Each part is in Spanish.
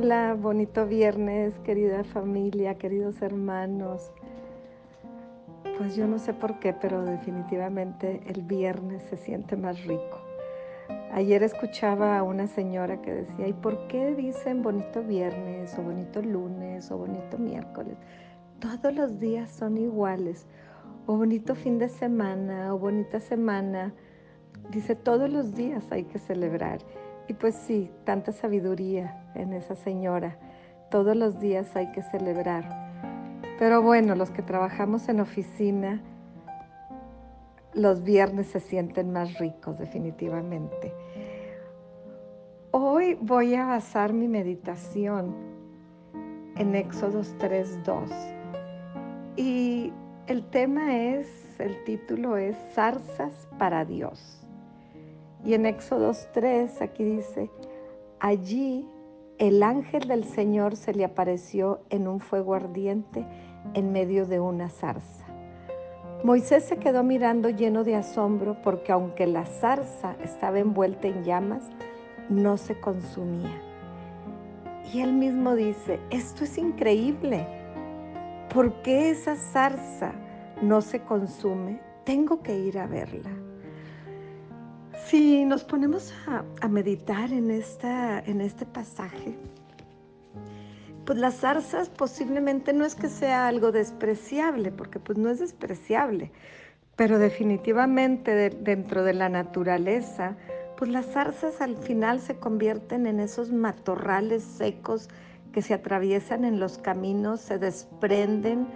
Hola, bonito viernes, querida familia, queridos hermanos. Pues yo no sé por qué, pero definitivamente el viernes se siente más rico. Ayer escuchaba a una señora que decía, ¿y por qué dicen bonito viernes o bonito lunes o bonito miércoles? Todos los días son iguales. O bonito fin de semana o bonita semana. Dice, todos los días hay que celebrar. Y pues sí, tanta sabiduría en esa señora. Todos los días hay que celebrar. Pero bueno, los que trabajamos en oficina, los viernes se sienten más ricos definitivamente. Hoy voy a basar mi meditación en Éxodos 3.2. Y el tema es, el título es Zarzas para Dios. Y en Éxodos 3, aquí dice, allí el ángel del Señor se le apareció en un fuego ardiente en medio de una zarza. Moisés se quedó mirando lleno de asombro porque aunque la zarza estaba envuelta en llamas, no se consumía. Y él mismo dice, esto es increíble. ¿Por qué esa zarza no se consume? Tengo que ir a verla. Si nos ponemos a, meditar en, esta, en este pasaje, pues las zarzas posiblemente no es que sea algo despreciable, porque pues no es despreciable, pero definitivamente dentro de la naturaleza, pues las zarzas al final se convierten en esos matorrales secos que se atraviesan en los caminos, se desprenden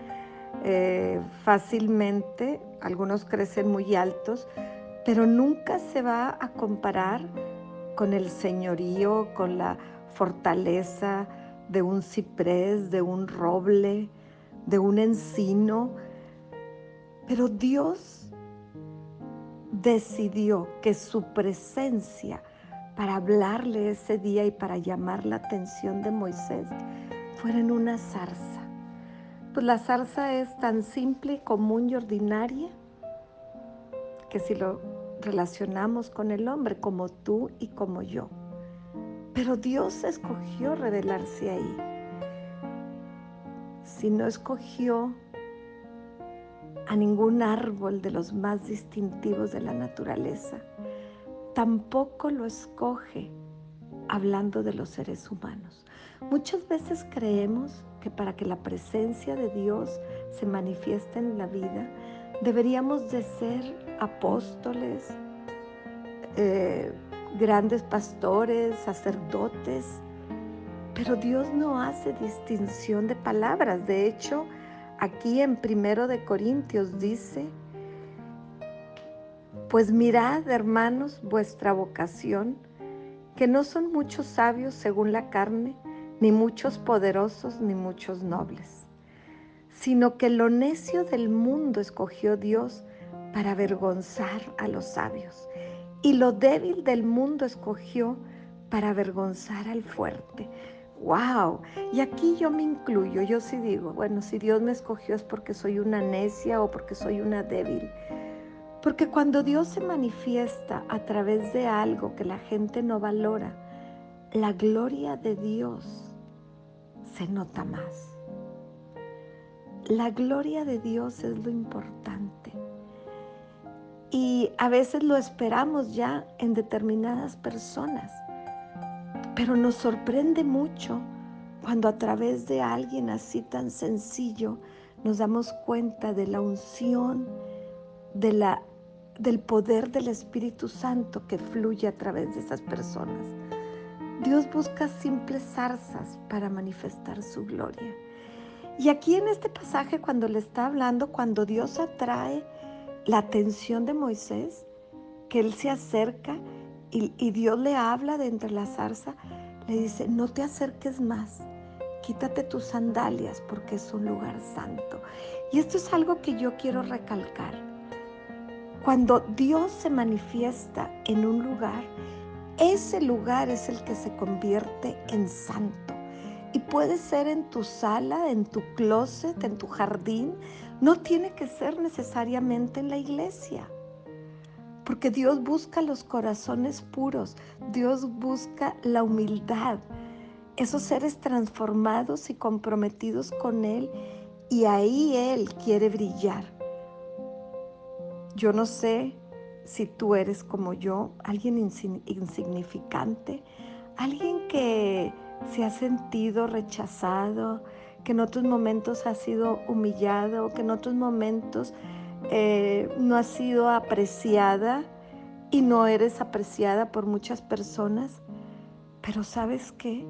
eh, fácilmente, algunos crecen muy altos, pero nunca se va a comparar con el señorío, con la fortaleza de un ciprés, de un roble, de un encino. Pero Dios decidió que su presencia para hablarle ese día y para llamar la atención de Moisés fuera en una zarza. Pues la zarza es tan simple, común y ordinaria que si lo relacionamos con el hombre como tú y como yo. Pero Dios escogió revelarse ahí. Si no escogió a ningún árbol de los más distintivos de la naturaleza, tampoco lo escoge hablando de los seres humanos. Muchas veces creemos que para que la presencia de Dios se manifieste en la vida, deberíamos de ser apóstoles, eh, grandes pastores, sacerdotes, pero Dios no hace distinción de palabras. De hecho, aquí en Primero de Corintios dice, pues mirad, hermanos, vuestra vocación, que no son muchos sabios según la carne, ni muchos poderosos, ni muchos nobles, sino que lo necio del mundo escogió Dios para avergonzar a los sabios. Y lo débil del mundo escogió para avergonzar al fuerte. ¡Wow! Y aquí yo me incluyo, yo sí digo, bueno, si Dios me escogió es porque soy una necia o porque soy una débil. Porque cuando Dios se manifiesta a través de algo que la gente no valora, la gloria de Dios se nota más. La gloria de Dios es lo importante. Y a veces lo esperamos ya en determinadas personas. Pero nos sorprende mucho cuando a través de alguien así tan sencillo nos damos cuenta de la unción, de la, del poder del Espíritu Santo que fluye a través de esas personas. Dios busca simples zarzas para manifestar su gloria. Y aquí en este pasaje, cuando le está hablando, cuando Dios atrae la atención de Moisés, que él se acerca y, Dios le habla de entre la zarza, le dice, no te acerques más, quítate tus sandalias porque es un lugar santo. Y esto es algo que yo quiero recalcar. Cuando Dios se manifiesta en un lugar, ese lugar es el que se convierte en santo. Y puede ser en tu sala, en tu closet, en tu jardín, no tiene que ser necesariamente en la iglesia, porque Dios busca los corazones puros, Dios busca la humildad. esos seres transformados y comprometidos con Él y ahí Él quiere brillar. Yo no sé si tú eres como yo, alguien insignificante, alguien que se ha sentido rechazado, que en otros momentos ha sido humillado, que en otros momentos eh, no ha sido apreciada y no eres apreciada por muchas personas. Pero sabes qué?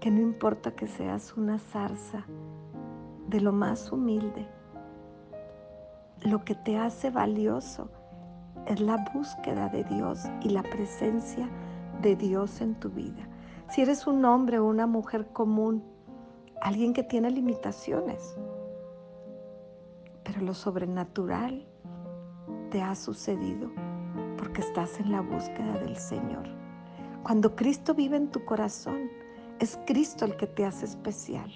Que no importa que seas una zarza de lo más humilde, lo que te hace valioso es la búsqueda de Dios y la presencia de Dios en tu vida. Si eres un hombre o una mujer común, alguien que tiene limitaciones, pero lo sobrenatural te ha sucedido porque estás en la búsqueda del Señor. Cuando Cristo vive en tu corazón, es Cristo el que te hace especial.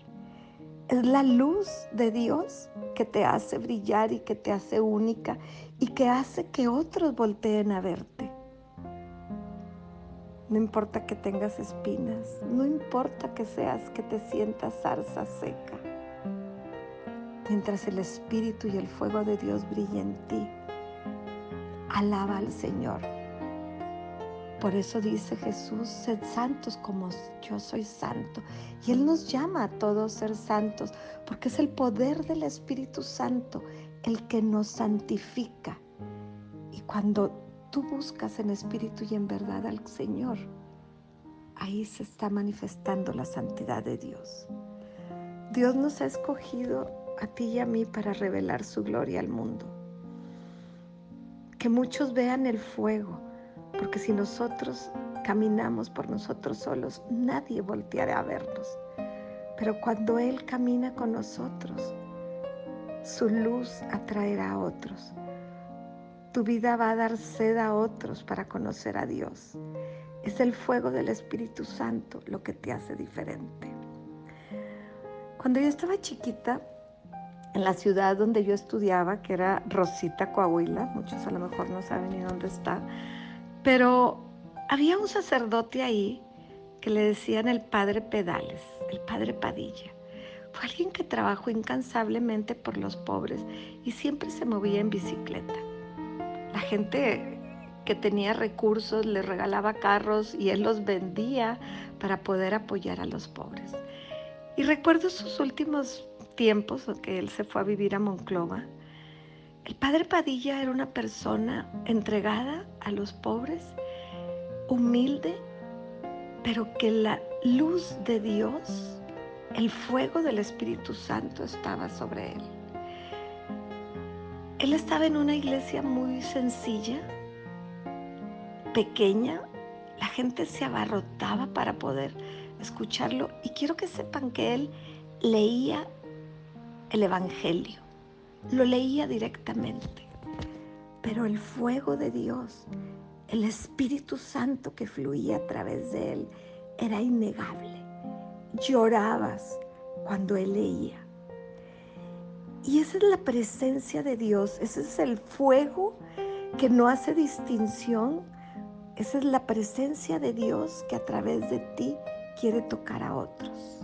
Es la luz de Dios que te hace brillar y que te hace única y que hace que otros volteen a verte. No importa que tengas espinas, no importa que seas, que te sientas zarza seca. Mientras el Espíritu y el fuego de Dios brillen en ti, alaba al Señor. Por eso dice Jesús, sed santos como yo soy santo. Y Él nos llama a todos ser santos, porque es el poder del Espíritu Santo el que nos santifica. Y cuando tú buscas en espíritu y en verdad al Señor, ahí se está manifestando la santidad de Dios. Dios nos ha escogido a ti y a mí para revelar su gloria al mundo. Que muchos vean el fuego, porque si nosotros caminamos por nosotros solos, nadie volteará a vernos. Pero cuando Él camina con nosotros, su luz atraerá a otros. Tu vida va a dar sed a otros para conocer a Dios. Es el fuego del Espíritu Santo lo que te hace diferente. Cuando yo estaba chiquita, en la ciudad donde yo estudiaba, que era Rosita, Coahuila, muchos a lo mejor no saben ni dónde está, pero había un sacerdote ahí que le decían el padre Pedales, el padre Padilla. Fue alguien que trabajó incansablemente por los pobres y siempre se movía en bicicleta. La gente que tenía recursos le regalaba carros y él los vendía para poder apoyar a los pobres. Y recuerdo sus últimos tiempos, que él se fue a vivir a Monclova. El padre Padilla era una persona entregada a los pobres, humilde, pero que la luz de Dios el fuego del Espíritu Santo estaba sobre él. Él estaba en una iglesia muy sencilla, pequeña. La gente se abarrotaba para poder escucharlo. Y quiero que sepan que él leía el Evangelio. Lo leía directamente. Pero el fuego de Dios, el Espíritu Santo que fluía a través de él, era innegable llorabas cuando Él leía. Y esa es la presencia de Dios, ese es el fuego que no hace distinción, esa es la presencia de Dios que a través de ti quiere tocar a otros.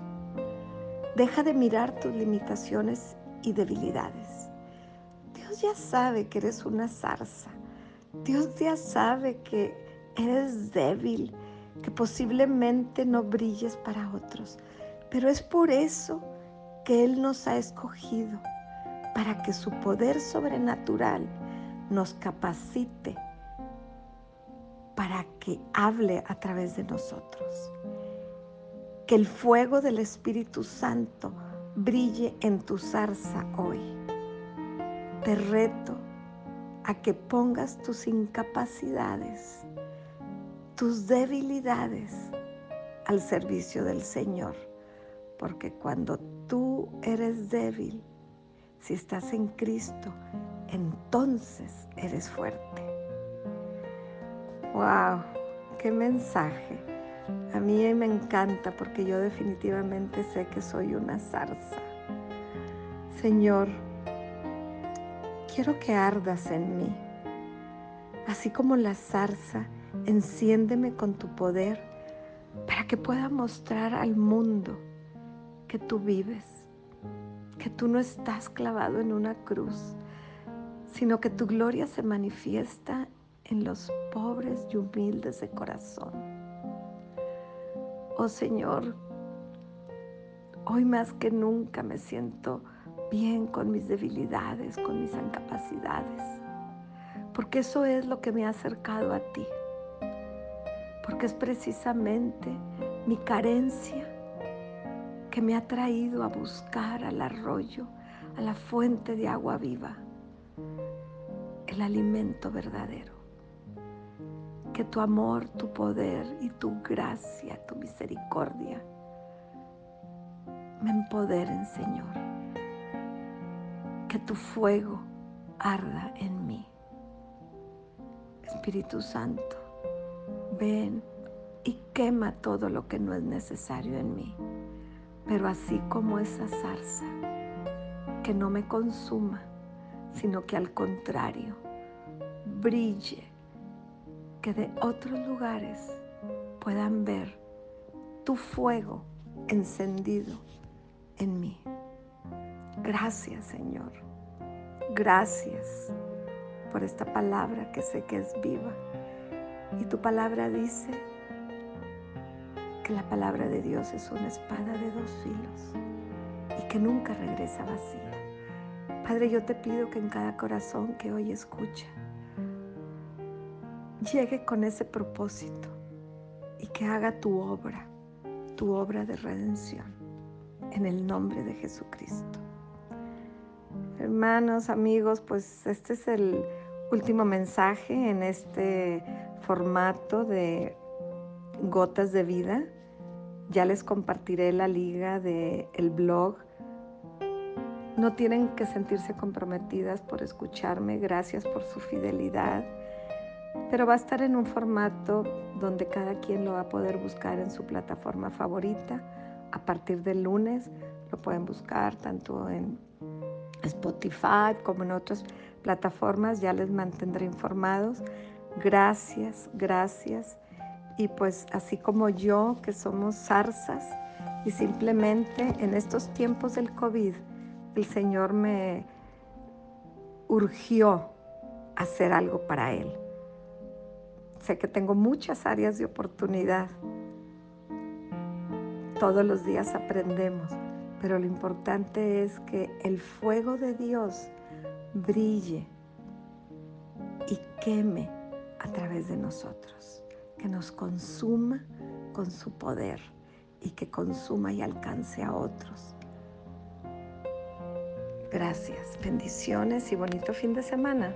Deja de mirar tus limitaciones y debilidades. Dios ya sabe que eres una zarza. Dios ya sabe que eres débil, que posiblemente no brilles para otros, pero es por eso que Él nos ha escogido, para que su poder sobrenatural nos capacite para que hable a través de nosotros. Que el fuego del Espíritu Santo brille en tu zarza hoy. Te reto a que pongas tus incapacidades tus debilidades al servicio del Señor. Porque cuando tú eres débil, si estás en Cristo, entonces eres fuerte. ¡Wow! ¡Qué mensaje! A mí me encanta porque yo definitivamente sé que soy una zarza. Señor, quiero que ardas en mí, así como la zarza Enciéndeme con tu poder para que pueda mostrar al mundo que tú vives, que tú no estás clavado en una cruz, sino que tu gloria se manifiesta en los pobres y humildes de corazón. Oh Señor, hoy más que nunca me siento bien con mis debilidades, con mis incapacidades, porque eso es lo que me ha acercado a ti, porque es precisamente mi carencia que me ha traído a buscar al arroyo, a la fuente de agua viva, el alimento verdadero. Que tu amor, tu poder y tu gracia, tu misericordia me empoderen, Señor. Que tu fuego arda en mí. Espíritu Santo, ven y quema todo lo que no es necesario en mí. Pero así como esa zarza, que no me consuma, sino que al contrario, brille, que de otros lugares puedan ver tu fuego encendido en mí. Gracias Señor, gracias por esta palabra que sé que es viva. Y tu palabra dice que la palabra de Dios es una espada de dos filos y que nunca regresa vacía. Padre, yo te pido que en cada corazón que hoy escucha, llegue con ese propósito y que haga tu obra, tu obra de redención, en el nombre de Jesucristo. Hermanos, amigos, pues este es el último mensaje en este formato de gotas de vida. Ya les compartiré la liga del el blog. No tienen que sentirse comprometidas por escucharme. Gracias por su fidelidad. Pero va a estar en un formato donde cada quien lo va a poder buscar en su plataforma favorita. A partir del lunes lo pueden buscar tanto en Spotify como en otras plataformas. Ya les mantendré informados. Gracias, gracias y pues así como yo, que somos zarzas, y simplemente en estos tiempos del COVID, el Señor me urgió hacer algo para Él. Sé que tengo muchas áreas de oportunidad. Todos los días aprendemos, pero lo importante es que el fuego de Dios brille y queme a través de nosotros que nos consuma con su poder y que consuma y alcance a otros. Gracias, bendiciones y bonito fin de semana.